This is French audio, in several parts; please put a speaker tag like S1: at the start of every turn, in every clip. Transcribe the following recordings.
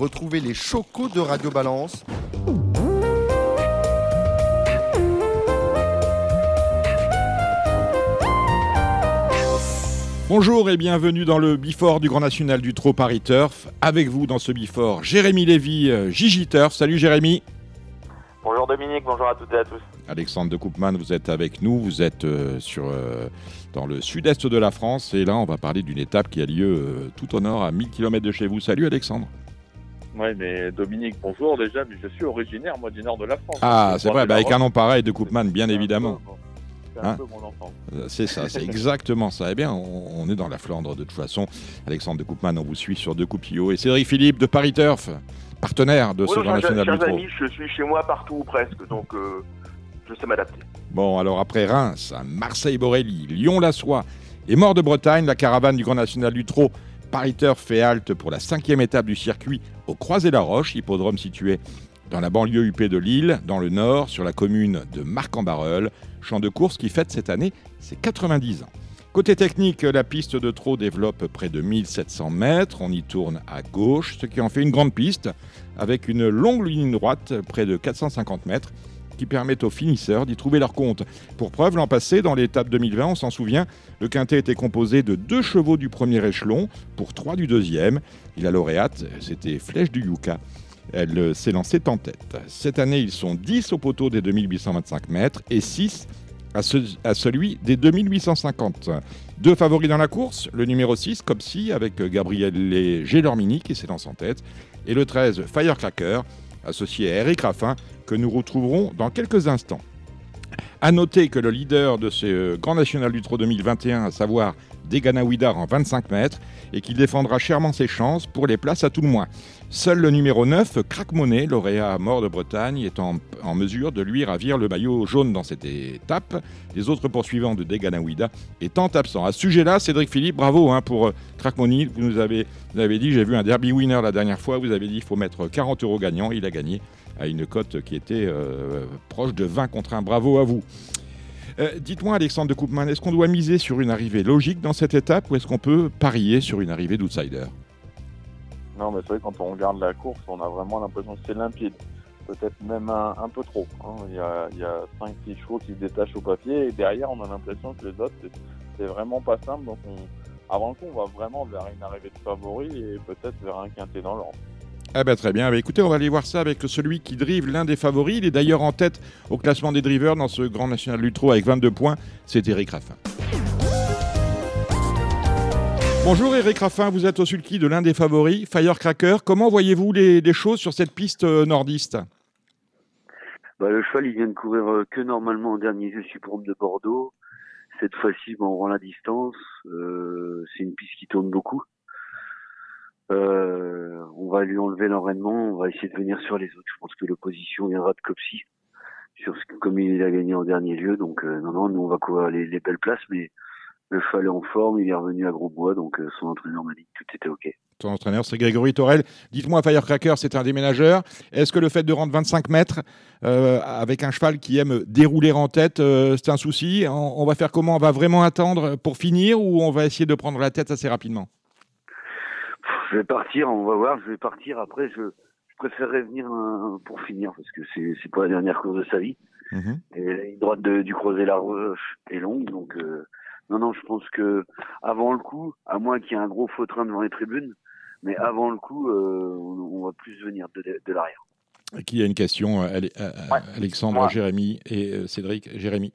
S1: Retrouvez les chocos de Radio Balance
S2: Bonjour et bienvenue dans le Bifort du Grand National du Trot Paris Turf. Avec vous dans ce Bifort, Jérémy Lévy, euh, Gigi Turf. Salut Jérémy.
S3: Bonjour Dominique, bonjour à toutes et à tous.
S2: Alexandre de Koopman, vous êtes avec nous. Vous êtes euh, sur, euh, dans le sud-est de la France. Et là, on va parler d'une étape qui a lieu tout au nord, à 1000 km de chez vous. Salut Alexandre.
S4: Oui, mais Dominique, bonjour déjà, mais je suis originaire, moi, du nord de la France.
S2: Ah, c'est vrai, bah, avec un nom pareil de Koopman, bien évidemment.
S4: C'est enfant.
S2: Euh, C'est ça, c'est exactement ça. Eh bien, on, on est dans la Flandre de toute façon. Alexandre de Koopman, on vous suit sur De Coupillot. Et Cédric Philippe de Paris Turf, partenaire de ce Grand National
S3: chers amis, je suis chez moi partout ou presque, donc euh, je sais m'adapter.
S2: Bon, alors après Reims, Marseille-Borelli, Lyon-la-Soie et Mort de Bretagne, la caravane du Grand National du Turf fait halte pour la cinquième étape du circuit au Croisé-la-Roche, hippodrome situé dans la banlieue UP de Lille, dans le nord, sur la commune de Marc-en-Barœul, champ de course qui fête cette année ses 90 ans. Côté technique, la piste de trot développe près de 1700 mètres. On y tourne à gauche, ce qui en fait une grande piste avec une longue ligne droite, près de 450 mètres, qui permet aux finisseurs d'y trouver leur compte. Pour preuve, l'an passé, dans l'étape 2020, on s'en souvient, le quintet était composé de deux chevaux du premier échelon pour trois du deuxième. Et la lauréate, c'était Flèche du Yucca. Elle euh, s'est lancée en tête. Cette année, ils sont 10 au poteau des 2825 mètres et 6 à, ce- à celui des 2850. Deux favoris dans la course, le numéro 6, Copsy, avec Gabriel Gélormini qui s'élance en tête, et le 13, Firecracker, associé à Eric Raffin, que nous retrouverons dans quelques instants. À noter que le leader de ce euh, Grand National du Trot 2021, à savoir Degana Ouidar en 25 mètres, et qu'il défendra chèrement ses chances pour les places à tout le moins. Seul le numéro 9, Crack Monet, lauréat mort de Bretagne, est en, mesure de lui ravir le maillot jaune dans cette étape. Les autres poursuivants de Deganawida étant absents. À ce sujet-là, Cédric Philippe, bravo hein, pour euh, Crack Monet. Vous nous avez, dit, j'ai vu un derby winner la dernière fois, vous avez dit qu'il faut mettre 40 euros gagnants. Il a gagné à une cote qui était euh, proche de 20 contre 1. Bravo à vous. Euh, Dites-moi, Alexandre de Koopman, est-ce qu'on doit miser sur une arrivée logique dans cette étape ou est-ce qu'on peut parier sur une arrivée d'outsider?
S4: Non, mais c'est vrai, quand on regarde la course, on a vraiment l'impression que c'est limpide. Peut-être même un, peu trop. hein. Il y a, il y a 5-6 chevaux qui se détachent au papier et derrière, on a l'impression que les autres, c'est- vraiment pas simple. Donc, on, avant le coup, on va vraiment vers une arrivée de favoris et peut-être vers un quintet dans l'ordre.
S2: Ah ben très bien, Bah, écoutez, on va aller voir ça avec celui qui drive l'un des favoris. Il est d'ailleurs en tête au classement des drivers dans ce Grand National Trot avec 22 points. C'est Eric Raffin. Bonjour Eric Raffin, vous êtes au sulky de l'un des favoris, Firecracker. Comment voyez-vous les, choses sur cette piste euh, nordiste?
S5: Bah, le cheval, il vient de courir euh, que normalement en dernier jeu Superhomme de Bordeaux. Cette fois-ci, bah, on rend la distance. Euh, c'est une piste qui tourne beaucoup. On va lui enlever l'enraînement. On va essayer de venir sur les autres. Je pense que l'opposition viendra de Copsy, sur ce, comme il a gagné en dernier lieu. Donc, euh, non, non, nous, on va courir les, les belles places, mais le cheval est en forme. Il est revenu à Grosbois, donc euh, son entraîneur m'a dit que tout était OK.
S2: Ton entraîneur, c'est Grégory Torel. Dites-moi, Firecracker, c'est un déménageur. Est-ce que le fait de rendre 25 mètres euh, avec un cheval qui aime dérouler en tête, c'est un souci? On va faire comment? On va vraiment attendre pour finir ou on va essayer de prendre la tête assez rapidement?
S5: Je vais partir, on va voir, je vais partir. Après, je, je préférerais venir euh, pour finir parce que c'est, c'est pas la dernière course de sa vie.
S2: Mhm.
S5: Et la ligne droite de, du croisé la roche est longue, donc euh, non, non, je pense que avant le coup, à moins qu'il y ait un gros faux train devant les tribunes, mais avant le coup, euh, on, on va plus venir de, de l'arrière.
S2: Qui a une question euh, euh, Alexandre. Jérémy et euh, Cédric. Jérémy.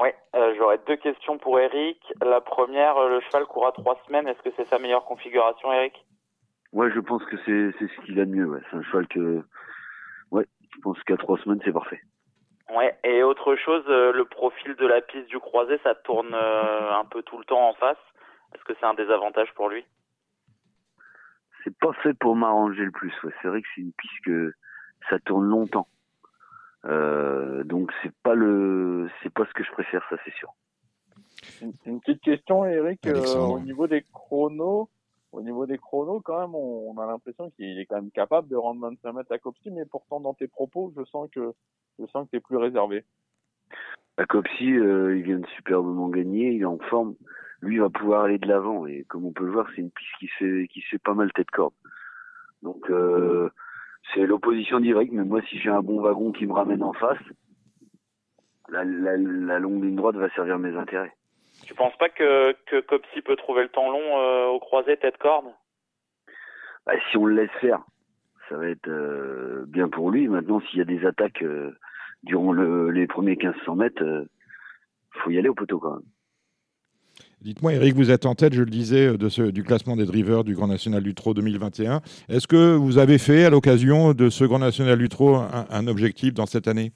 S3: Oui, euh, j'aurais deux questions pour Eric. La première, le cheval court à trois semaines. Est-ce que c'est sa meilleure configuration, Eric?
S5: Ouais, je pense que c'est, c'est ce qu'il a de mieux. Ouais. C'est un cheval que, ouais, je pense qu'à trois semaines, c'est parfait.
S3: Ouais, et autre chose, euh, le profil de la piste du croisé, ça tourne euh, un peu tout le temps en face. Est-ce que c'est un désavantage pour lui?
S5: C'est pas fait pour m'arranger le plus. Ouais. C'est vrai que c'est une piste que ça tourne longtemps. Euh, donc c'est pas le, c'est pas ce que je préfère, ça c'est sûr.
S4: Une, une petite question, Eric, euh, au niveau des chronos. Au niveau des chronos, quand même, on, a l'impression qu'il est quand même capable de rendre 25 mètres à Copsy, mais pourtant dans tes propos, je sens que je sens que t'es plus réservé.
S5: À Copsy, euh, il vient de superbement gagner, il est en forme. Lui il va pouvoir aller de l'avant et comme on peut le voir, c'est une piste qui fait qui fait pas mal tête corde. Donc euh, c'est l'opposition directe, mais moi si j'ai un bon wagon qui me ramène en face, la, la, la longue ligne droite va servir mes intérêts.
S3: Tu penses pas que, que Copsy peut trouver le temps long euh, au croisé tête corde
S5: Bah, si on le laisse faire, ça va être euh, bien pour lui. Maintenant, s'il y a des attaques euh, durant le, les premiers 1500 mètres, euh, faut y aller au poteau quand même.
S2: Dites-moi, Eric, vous êtes en tête, je le disais, de ce, du classement des drivers du Grand National du Trot 2021. Est-ce que vous avez fait, à l'occasion de ce Grand National du Trot, un, un objectif dans cette année?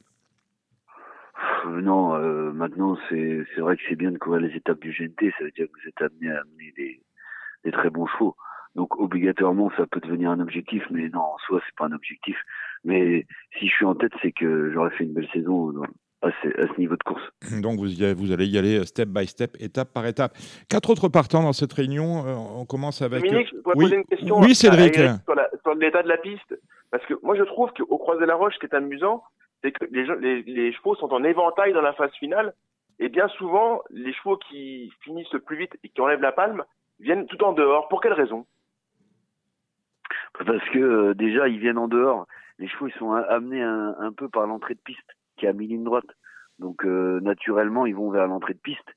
S5: Non, euh, maintenant c'est c'est vrai que c'est bien de courir les étapes du GNT, ça veut dire que vous êtes amené à amener des, des très bons chevaux. Donc obligatoirement ça peut devenir un objectif, mais non, en soi c'est pas un objectif. Mais si je suis en tête, c'est que j'aurais fait une belle saison dans- à ce, à ce niveau de course.
S2: Donc vous, y allez- vous allez y aller step by step, étape par étape. Quatre autres partants dans cette réunion. Euh, on commence avec.
S6: Dominique, je pourrais
S2: oui.
S6: poser une question
S2: Oui,
S6: à-
S2: Cédric.
S6: à sur, la- sur l'état de la piste. Parce que moi, je trouve qu'au Croisé-la-Roche, ce qui est amusant, c'est que les, chevaux sont en éventail dans la phase finale. Et bien souvent, les chevaux qui finissent le plus vite et qui enlèvent la palme viennent tout en dehors. Pour quelle raison?
S5: Parce que euh, déjà ils viennent en dehors. Les chevaux ils sont amenés un, peu par l'entrée de piste qui est à mi-ligne droite. Donc euh, naturellement ils vont vers l'entrée de piste.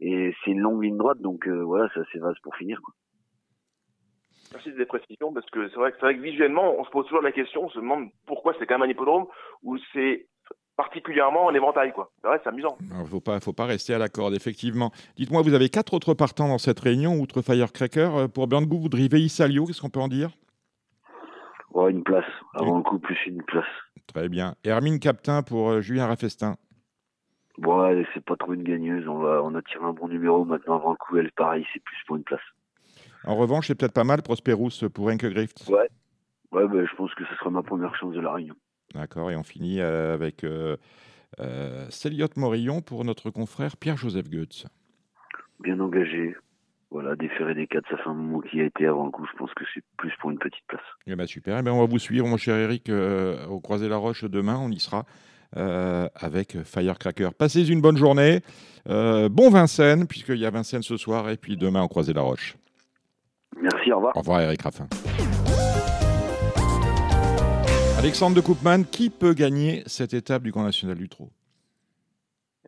S5: Et c'est une longue ligne droite, donc euh, voilà, ça c'est vaste pour finir.
S6: Merci des précisions, parce que c'est vrai, que c'est vrai que visuellement, on se pose toujours la question, on se demande pourquoi c'est quand même un hippodrome où c'est particulièrement en éventail. quoi. C'est vrai, c'est amusant.
S2: Il ne faut pas, faut pas rester à la corde, effectivement. Dites-moi, vous avez quatre autres partants dans cette réunion, outre Firecracker. Euh, Pour Berngout, vous drivez Isalio, qu'est-ce qu'on peut en dire?
S5: Ouais, une place. Avant le coup, plus une place.
S2: Très bien. Hermine Captain pour euh, Julien Raffestin.
S5: Bon, ouais, c'est pas trop une gagneuse. On, va, on a tiré un bon numéro maintenant avant le coup. Elle, pareil, c'est plus pour une place.
S2: En revanche, c'est peut-être pas mal Prosperous pour Henke Grift.
S5: Ouais. Ouais, bah, je pense que ce sera ma première chance de la réunion.
S2: D'accord, et on finit euh, avec euh, euh, Céliot Morillon pour notre confrère Pierre-Joseph Goetz.
S5: Bien engagé. Voilà, déféré des quatre, ça fait un moment qu'il a été avant le coup. Je pense que c'est plus pour une petite place.
S2: Eh ben super, eh ben on va vous suivre, mon cher Eric, euh, au Croisé-la-Roche demain, on y sera euh, avec Firecracker. Passez une bonne journée, euh, bon Vincennes, puisqu'il y a Vincennes ce soir, et puis demain au Croisé-la-Roche.
S5: Merci, au revoir.
S2: Au revoir Eric Raffin. Alexandre de Koopman, qui peut gagner cette étape du Grand National du Trot?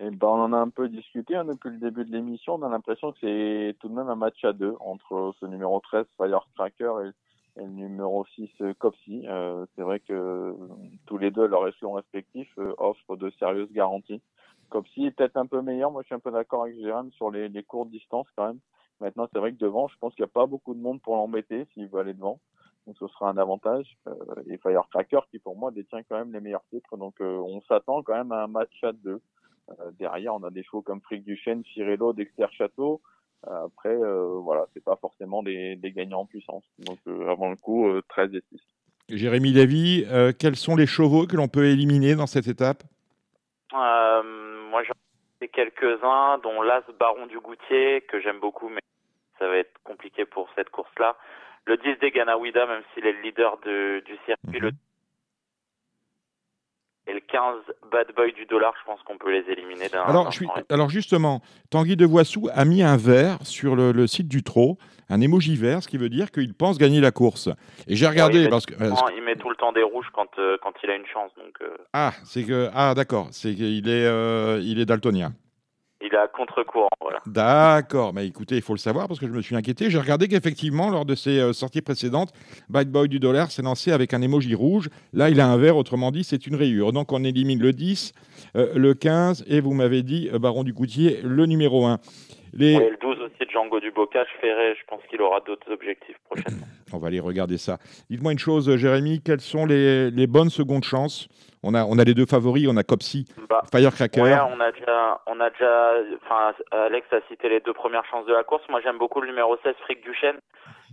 S4: Et ben, on en a un peu discuté hein, depuis le début de l'émission. On a l'impression que c'est tout de même un match à deux entre ce numéro 13, Firecracker, et, et le numéro 6, euh, Copsy. Euh, c'est vrai que euh, tous les deux, leur échelon respectif, euh, offrent de sérieuses garanties. Copsy est peut-être un peu meilleur. Moi, je suis un peu d'accord avec Jérôme sur les, les courtes distances quand même. Maintenant, c'est vrai que devant, je pense qu'il n'y a pas beaucoup de monde pour l'embêter s'il veut aller devant. Donc, ce sera un avantage. Euh, et Firecracker, qui pour moi détient quand même les meilleurs titres. Donc, euh, on s'attend quand même à un match à deux. Euh, derrière, on a des chevaux comme Frick Duchesne, Firello, Dexter Château. Euh, après, euh, voilà, c'est pas forcément des, des gagnants en puissance. Donc, euh, avant le coup, euh, 13 et 6.
S2: Jérémy euh, quels sont les chevaux que l'on peut éliminer dans cette étape?
S3: Euh, moi, j'en ai quelques-uns, dont l'As Baron du Goutier, que j'aime beaucoup, mais ça va être compliqué pour cette course-là. Le 10 des Ganawida, même s'il est le leader de- du circuit,
S2: Mhm.
S3: le et le 15 Bad Boy du dollar, je pense qu'on peut les éliminer d'un.
S2: alors,
S3: d'un
S2: je suis-
S3: temps.
S2: alors justement, Tanguy de Voissou a mis un vert sur le, le site du Trot, un émoji vert, ce qui veut dire qu'il pense gagner la course. Et j'ai regardé,
S3: Ouais,
S2: parce que...
S3: Non, il met tout le temps des rouges quand, euh, quand il a une chance, donc euh,
S2: ah, c'est que... Ah, d'accord, c'est qu'il est, euh, il est daltonien.
S3: Il est à contre-courant. Voilà.
S2: D'accord, mais écoutez, il faut le savoir parce que je me suis inquiété. J'ai regardé qu'effectivement, lors de ses euh, sorties précédentes, Bad Boy du dollar s'est lancé avec un émoji rouge. Là, il a un vert, autrement dit, c'est une rayure. Donc, on élimine le 10, euh, le 15, et vous m'avez dit, euh, Baron du Goutier, le numéro 1. Les...
S3: Et le 12 aussi de Django du Bocage, Ferré, je pense qu'il aura d'autres objectifs prochainement.
S2: On va aller regarder ça. Dites-moi une chose, Jérémy, quelles sont les, les bonnes secondes chances on a, on a les deux favoris, on a Copsy,
S3: Bah,
S2: Firecracker.
S3: Ouais, on a déjà, on a déjà, enfin, Alex a cité les deux premières chances de la course. Moi, j'aime beaucoup le numéro 16, Frick Duchesne,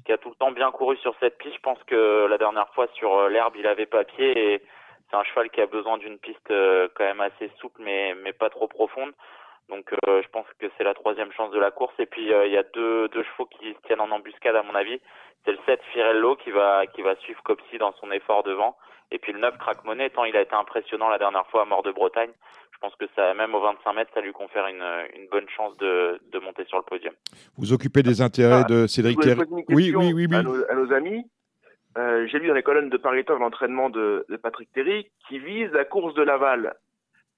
S3: qui a tout le temps bien couru sur cette piste. Je pense que la dernière fois sur euh, l'herbe, il avait pas pied et c'est un cheval qui a besoin d'une piste euh, quand même assez souple, mais, mais pas trop profonde. Donc, euh, je pense que c'est la troisième chance de la course. Et puis, euh, il y a deux, deux chevaux qui se tiennent en embuscade, à mon avis. C'est le 7, Firello, qui va, qui va suivre Copsy dans son effort devant. Et puis le 9, Crack Money, tant il a été impressionnant la dernière fois à Mort de Bretagne, je pense que ça, même au 25 mètres, ça lui confère une, une bonne chance de, de monter sur le podium.
S2: Vous occupez des intérêts
S6: Ah,
S2: de Cédric Thierry. Oui, oui, oui, oui.
S6: À, nos, à nos amis. euh, j'ai lu dans les colonnes de Paris l'entraînement de, de Patrick Terry qui vise la course de Laval.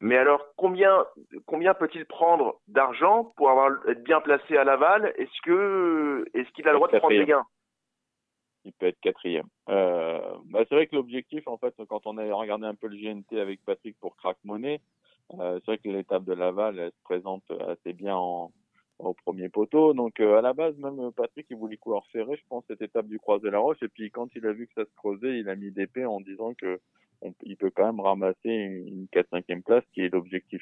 S6: Mais alors, combien, combien peut-il prendre d'argent pour être bien placé à Laval? Est-ce que, est-ce qu'il a le droit de prendre des gains?
S4: Il peut être quatrième. Euh, bah c'est vrai que l'objectif, en fait, quand on a regardé un peu le GNT avec Patrick pour Crack Money, euh, c'est vrai que l'étape de Laval, elle se présente assez bien en, au premier poteau. Donc euh, à la base, même Patrick, il voulait courir serré, je pense, cette étape du Croisé la Roche. Et puis quand il a vu que ça se creusait, il a mis d'épée en disant que il peut quand même ramasser une 4-5e place, qui est l'objectif.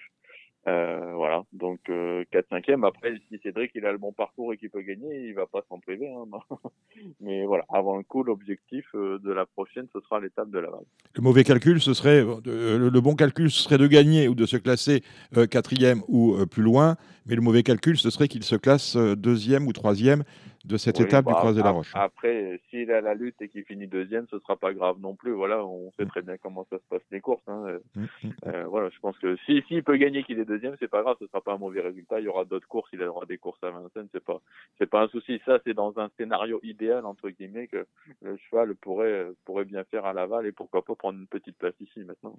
S4: Euh, voilà, donc euh, 4-5e. Après, si Cédric il a le bon parcours et qu'il peut gagner, il va pas s'en priver. Hein, Mais voilà, avant le coup, l'objectif euh, de la prochaine, ce sera l'étape de Laval.
S2: Le mauvais calcul, ce serait euh, le bon calcul, ce serait de gagner ou de se classer quatrième ou plus loin. Mais le mauvais calcul, ce serait qu'il se classe deuxième ou troisième de cette
S4: Oui,
S2: étape
S4: bah,
S2: du Croisé la Roche.
S4: Après, s'il est à la lutte et qu'il finit deuxième, ce sera pas grave non plus. Voilà, on sait très bien comment ça se passe les courses. Hein. Euh,
S2: Mm, mm.
S4: Euh, voilà, je pense que si s'il peut gagner qu'il est deuxième, c'est pas grave, ce sera pas un mauvais résultat. Il y aura d'autres courses, il aura des courses à Vincennes, c'est pas c'est pas un souci. Ça, c'est dans un scénario idéal entre guillemets que le cheval pourrait pourrait bien faire à Laval et pourquoi pas prendre une petite place ici maintenant.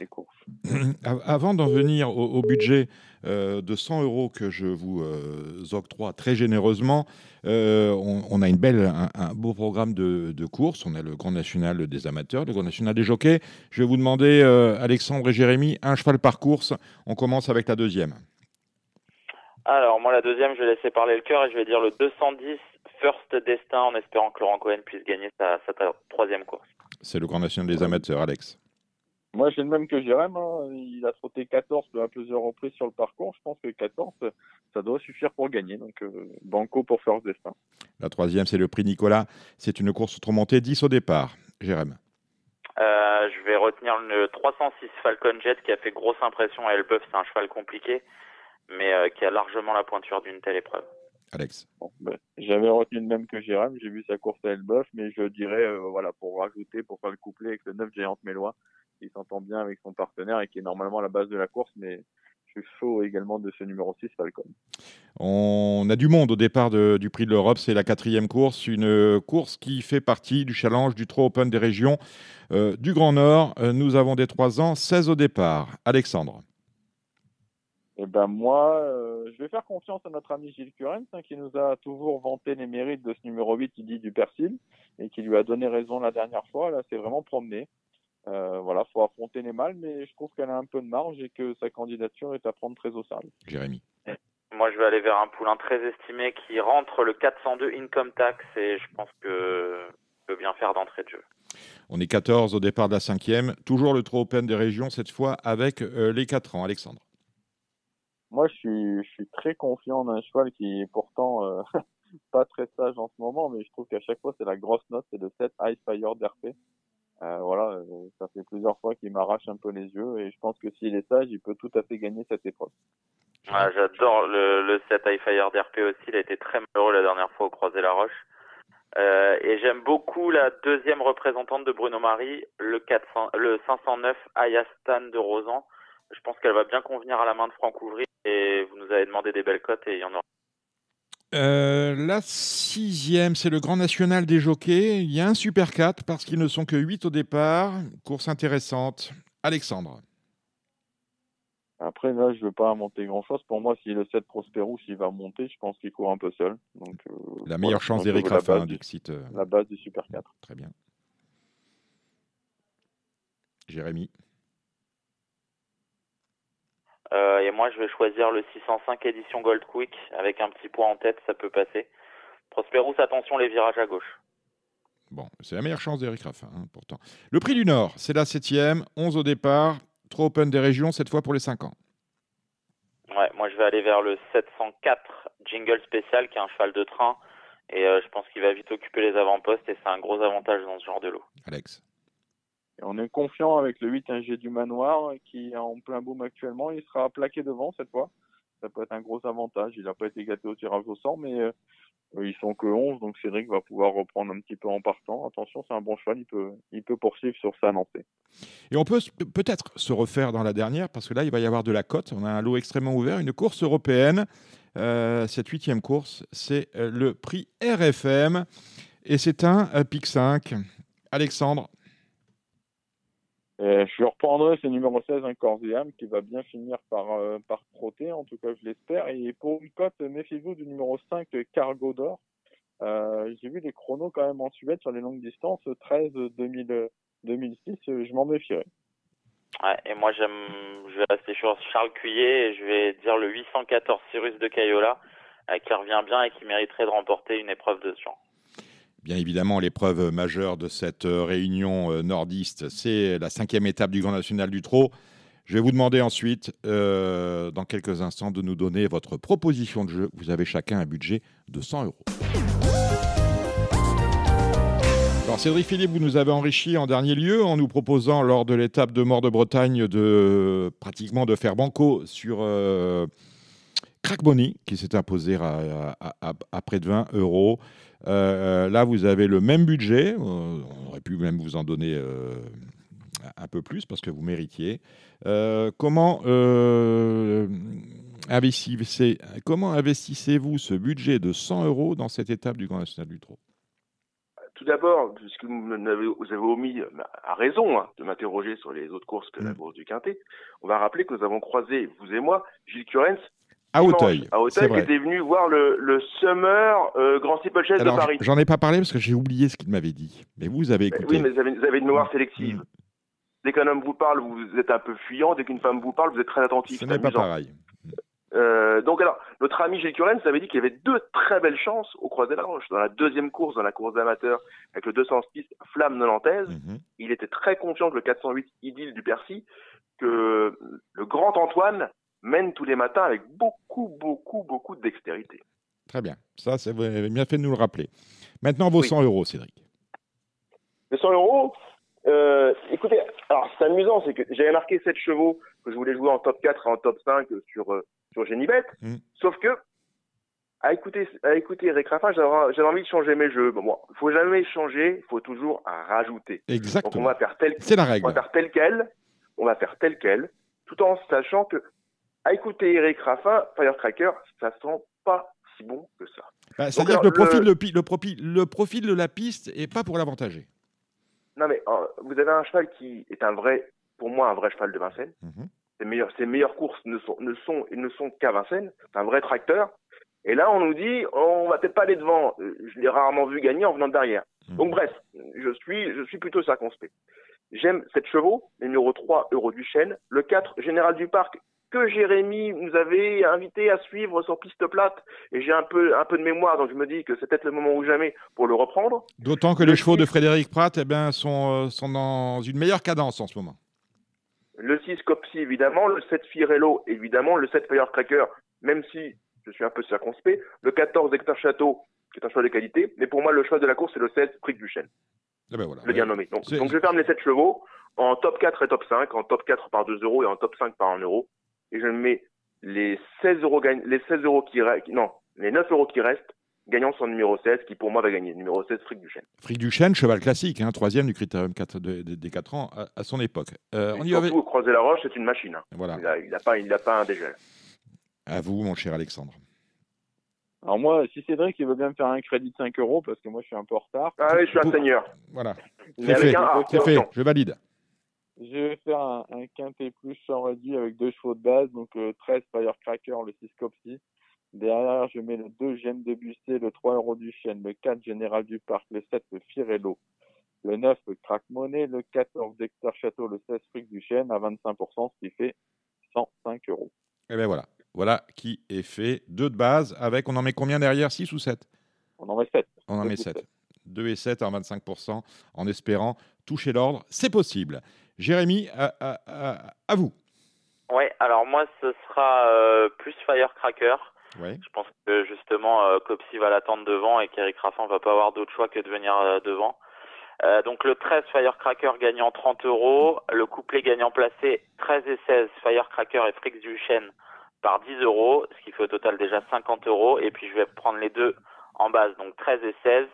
S4: Les courses.
S2: Av- Avant d'en venir au, au budget euh, de 100 euros que je vous euh, octroie très généreusement, euh, on, on a une belle, un, un beau programme de, de courses. On a le Grand National des amateurs, le Grand National des jockeys. Je vais vous demander, euh, Alexandre et Jérémy, un cheval par course. On commence avec la deuxième.
S3: Alors, moi, la deuxième, je vais laisser parler le cœur et je vais dire le 210 First Destin en espérant que Laurent Cohen puisse gagner sa, troisième course.
S2: C'est le Grand National des amateurs, Alex.
S4: Moi, j'ai le même que Jérém. hein. Il a trotté 14 à plusieurs reprises sur le parcours. Je pense que 14, ça doit suffire pour gagner. Donc, euh, banco pour First Destin.
S2: La troisième, c'est le prix Nicolas. C'est une course remontée 10 au départ. Jérém.
S3: Euh, je vais retenir le 306 Falcon Jet qui a fait grosse impression à Elbeuf. C'est un cheval compliqué, mais euh, qui a largement la pointure d'une telle épreuve.
S2: Alex.
S4: Bon, ben, J'avais retenu le même que Jérém. J'ai vu sa course à Elbeuf, mais je dirais, euh, voilà, pour rajouter, pour faire le couplet avec le 9 Géante Mélois, qui s'entend bien avec son partenaire et qui est normalement à la base de la course, mais je suis chaud également de ce numéro 6 Falcon.
S2: On a du monde au départ de- du prix de l'Europe. C'est la quatrième course. Une course qui fait partie du challenge du Trop Open des régions euh, du Grand Nord. Euh, nous avons des 3 ans, 16 au départ. Alexandre.
S4: Eh ben moi, euh, je vais faire confiance à notre ami Gilles Curens, hein, qui nous a toujours vanté les mérites de ce numéro 8, il dit du Persil, et qui lui a donné raison la dernière fois. Là, c'est vraiment promené. Euh, voilà, faut affronter les mâles, mais je trouve qu'elle a un peu de marge et que sa candidature est à prendre très au sérieux.
S2: Jérémy.
S3: Moi, je vais aller vers un poulain très estimé qui rentre le 402 Income Tax et je pense que peut bien faire d'entrée de jeu.
S2: On est 14 au départ de la cinquième. Toujours le Trop Open des régions, cette fois avec euh, les 4 ans. Alexandre.
S4: Moi, je suis, je suis très confiant d'un cheval qui est pourtant euh, pas très sage en ce moment, mais je trouve qu'à chaque fois, c'est la grosse note, c'est le 7 High Fire d'RP. Euh, voilà, euh, ça fait plusieurs fois qu'il m'arrache un peu les yeux et je pense que s'il est sage, il peut tout à fait gagner cette épreuve.
S3: Ouais, J'adore le, le 7 High Fire d'RP aussi. Il a été très malheureux la dernière fois au Croisé la Roche. Euh, et j'aime beaucoup la deuxième représentante de Bruno Marie, le 400, le 509 Ayastan de Rosan. Je pense qu'elle va bien convenir à la main de Franck Ouvry et vous nous avez demandé des belles cotes et il y en aura.
S2: Euh, la sixième, c'est le Grand National des jockeys. Il y a un Super 4 parce qu'ils ne sont que 8 au départ. Course intéressante. Alexandre.
S4: Après, là, je veux pas monter grand chose. Pour moi, si le 7 Prosperous, il va monter, je pense qu'il court un peu seul. Donc, euh,
S2: La meilleure
S4: voilà,
S2: chance d'Eric Raffin,
S4: du-
S2: Dixit. euh,
S4: La base du Super 4.
S2: Très bien. Jérémy.
S3: Euh, et moi, je vais choisir le 605 édition Gold Quick avec un petit point en tête, ça peut passer. Prosperous, attention les virages à gauche.
S2: Bon, c'est la meilleure chance d'Eric Raffin, hein, pourtant. Le prix du Nord, c'est la septième. 11 au départ. Trop Open des régions, cette fois pour les 5 ans.
S3: Ouais, moi je vais aller vers le 704 Jingle Spécial qui est un cheval de train et euh, je pense qu'il va vite occuper les avant-postes et c'est un gros avantage dans ce genre de lot.
S2: Alex.
S4: On est confiant avec le 8 Ingé du Manoir qui est en plein boom actuellement. Il sera plaqué devant cette fois. Ça peut être un gros avantage. Il n'a pas été gâté au tirage au sort, mais euh, ils sont que 11, donc Cédric va pouvoir reprendre un petit peu en partant. Attention, c'est un bon cheval, il peut, il peut poursuivre sur sa lancée.
S2: Et on peut peut-être se refaire dans la dernière, parce que là, il va y avoir de la cote. On a un lot extrêmement ouvert, une course européenne. Euh, cette huitième course, c'est euh, le prix RFM. Et c'est un euh, pic 5. Alexandre,
S4: Euh, je reprendrai ce numéro 16, un Corsiam, qui va bien finir par, euh, par trotter, en tout cas je l'espère. Et pour une cote, méfiez-vous du numéro 5, Cargo d'Or. Euh, J'ai vu des chronos quand même en Suède sur les longues distances, 13 2000, euh, 2006, euh, je m'en méfierais.
S3: Ouais, et moi j'aime, je vais rester sur Charles Cuillet et je vais dire le 814 Cyrus de Cayola, euh, qui revient bien et qui mériterait de remporter une épreuve de Sion.
S2: Bien évidemment, l'épreuve majeure de cette euh, réunion euh, nordiste, c'est la cinquième étape du Grand National du Trot. Je vais vous demander ensuite, euh, dans quelques instants, de nous donner votre proposition de jeu. Vous avez chacun un budget de 100 euros. Alors Cédric Philippe, vous nous avez enrichi en dernier lieu en nous proposant lors de l'étape de Mort de Bretagne de pratiquement de faire banco sur euh, Crack qui s'est imposé à près de 20 euros. Euh, là, vous avez le même budget. Euh, on aurait pu même vous en donner euh, un peu plus parce que vous méritiez. Comment, investissez, comment investissez-vous ce budget de 100 euros dans cette étape du Grand National du Trot?
S6: Tout d'abord, puisque vous avez, vous avez omis, à raison, hein, de m'interroger sur les autres courses que la
S2: Mm.
S6: course du Quintet, on va rappeler que nous avons croisé, vous et moi, Gilles Curens,
S2: À Hauteuil.
S6: à
S2: c'est
S6: Hauteuil, qui était venu voir le, le Summer euh, Grand Steeplechase de Paris.
S2: j'en ai pas parlé parce que j'ai oublié ce qu'il m'avait dit. Mais vous avez écouté.
S6: Oui, mais vous avez, vous avez une mémoire
S2: Mm.
S6: sélective.
S2: Mm.
S6: Dès qu'un homme vous parle, vous êtes un peu fuyant. Dès qu'une femme vous parle, vous êtes très attentif.
S2: Ce n'est pas pareil.
S6: Euh, donc alors, notre ami Gilles Curens avait dit qu'il y avait deux très belles chances au Croisé la Roche. Dans la deuxième course, dans la course d'amateurs, avec le 206 Flamme Nantaise,
S2: Mhm.
S6: il était très confiant que le 408 Idylle du Percy, que le grand Antoine mène tous les matins avec beaucoup, beaucoup, beaucoup de dextérité.
S2: Très bien. Ça, c'est vous avez bien fait de nous le rappeler. Maintenant, vos
S6: Oui.
S2: 100 euros, Cédric.
S6: Les 100 euros, euh, écoutez, alors c'est amusant, c'est que j'avais marqué 7 chevaux que je voulais jouer en top 4 et en top 5 sur, euh, sur Génibet,
S2: Mm.
S6: sauf que à écouter, à écouter Eric Raffin, j'avais envie de changer mes jeux. Bon, bon, faut jamais changer, il faut toujours rajouter. Donc on
S2: Exactement.
S6: va faire tel,
S2: C'est la
S6: on
S2: règle.
S6: va faire tel quel, on va faire tel quel, tout en sachant que à écouter Eric Raffin, Firecracker, ça sent pas si bon que ça.
S2: Bah, C'est-à-dire que le profil,
S6: le-
S2: le... pi- le, profil, le profil de la piste est pas pour l'avantager.
S6: Non mais euh, vous avez un cheval qui est un vrai, pour moi, un vrai cheval de Vincennes.
S2: Mhm.
S6: ses meilleures, ses meilleures courses ne sont, ne sont, ne sont qu'à Vincennes. C'est un vrai tracteur. Et là, on nous dit, on va peut-être pas aller devant. Euh, Je l'ai rarement vu gagner en venant de derrière.
S2: Mhm.
S6: Donc bref, je suis, je suis plutôt circonspect. J'aime cette chevaux, le numéro 3, Euro du Chêne, le 4, Général du Parc, que Jérémy nous avait invité à suivre sur piste plate. Et j'ai un peu, un peu de mémoire, donc je me dis que c'est peut-être le moment ou jamais pour le reprendre.
S2: D'autant que
S6: Le
S2: les chevaux de. Frédéric Pratt eh ben, sont, euh, sont dans une meilleure cadence en ce moment.
S6: Le 6 Copsy, évidemment. Le 7 Firello, évidemment. Le 7 Firecracker, même si je suis un peu circonspect. Le 14 Hector Château, qui est un cheval de qualité. Mais pour moi, le choix de la course, c'est le 16 Fric du Chêne.
S2: Eh ben voilà.
S6: Le bien nommé. Donc je ferme les 7 chevaux en top 4 et top 5. En top 4 par 2 euros et en top 5 par 1 euro. Et je mets les 16 euros, gagne- les 16 euros qui restent, non, les 9 euros qui restent, gagnant son numéro 16, qui pour moi va gagner. Numéro 16, Fric du Chêne.
S2: Fric Duchesne, cheval classique, hein, troisième du critérium 4 de- de- des 4 ans à, à son époque. Euh, on y va. avec-
S6: surtout, croiser la roche, c'est une machine. hein.
S2: Voilà.
S6: Il n'a pas, il a pas un dégel.
S2: À vous, mon cher Alexandre.
S4: Alors moi, si Cédric il veut bien me faire un crédit de 5 euros, parce que moi je suis un peu en retard,
S6: Ah oui, je suis un seigneur.
S2: Voilà. C'est fait.
S6: un
S2: fait. Je valide.
S4: Je vais faire un, un quintet plus sans réduit avec deux chevaux de base, donc le 13 Firecracker, le 6 Copsy. Derrière, je mets le 2 Gemme de Bussé, le 3 Euro du Chêne, le 4 Général du Parc, le 7 le Firello, le 9 le Crack Money, le 14 Dexter Château, le 16 Fric du Chêne à 25%, ce qui fait 105 euros.
S2: Et bien voilà. Voilà qui est fait. Deux de base avec, on en met combien derrière? 6 ou 7
S4: On en met 7.
S2: On en met 7. 2 et 7 en 25% en espérant toucher l'ordre. C'est possible. Jérémy, à, à- à- à vous.
S3: Ouais, alors moi, ce sera euh, plus Firecracker.
S2: Ouais.
S3: Je pense que justement, euh, Copsy va l'attendre devant et qu'Eric Raffin va pas avoir d'autre choix que de venir euh, devant. Euh, donc le 13 Firecracker gagnant 30 euros, le couplet gagnant placé 13 et 16 Firecracker et Frix du Chêne par 10 euros, ce qui fait au total déjà 50 euros. Et puis je vais prendre les deux en base, donc 13 et 16 euh,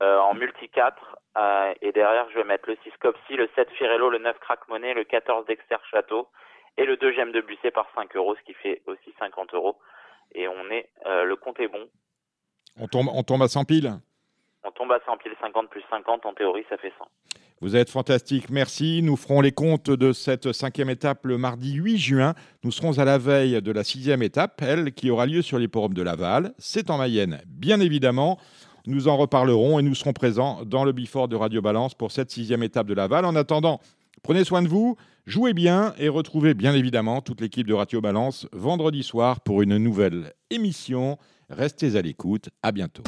S3: en multi 4. euh, et derrière, je vais mettre le 6 Copsy, le 7 Firello, le 9 Crack Money, le 14 Dexter Château et le deuxième de Busset par 5 euros, ce qui fait aussi 50 euros. Et on est, euh, le compte est bon.
S2: On tombe, on tombe à 100 piles
S3: On tombe à 100 piles 50 plus 50, en théorie, ça fait 100.
S2: Vous êtes fantastique, merci. Nous ferons les comptes de cette cinquième étape le mardi 8 juin. Nous serons à la veille de la sixième étape, elle, qui aura lieu sur l'hipporome de Laval. C'est en Mayenne, bien évidemment. Nous en reparlerons et nous serons présents dans le Bifort de Radio Balance pour cette sixième étape de Laval. En attendant, prenez soin de vous, jouez bien et retrouvez bien évidemment toute l'équipe de Radio Balance vendredi soir pour une nouvelle émission. Restez à l'écoute. À bientôt.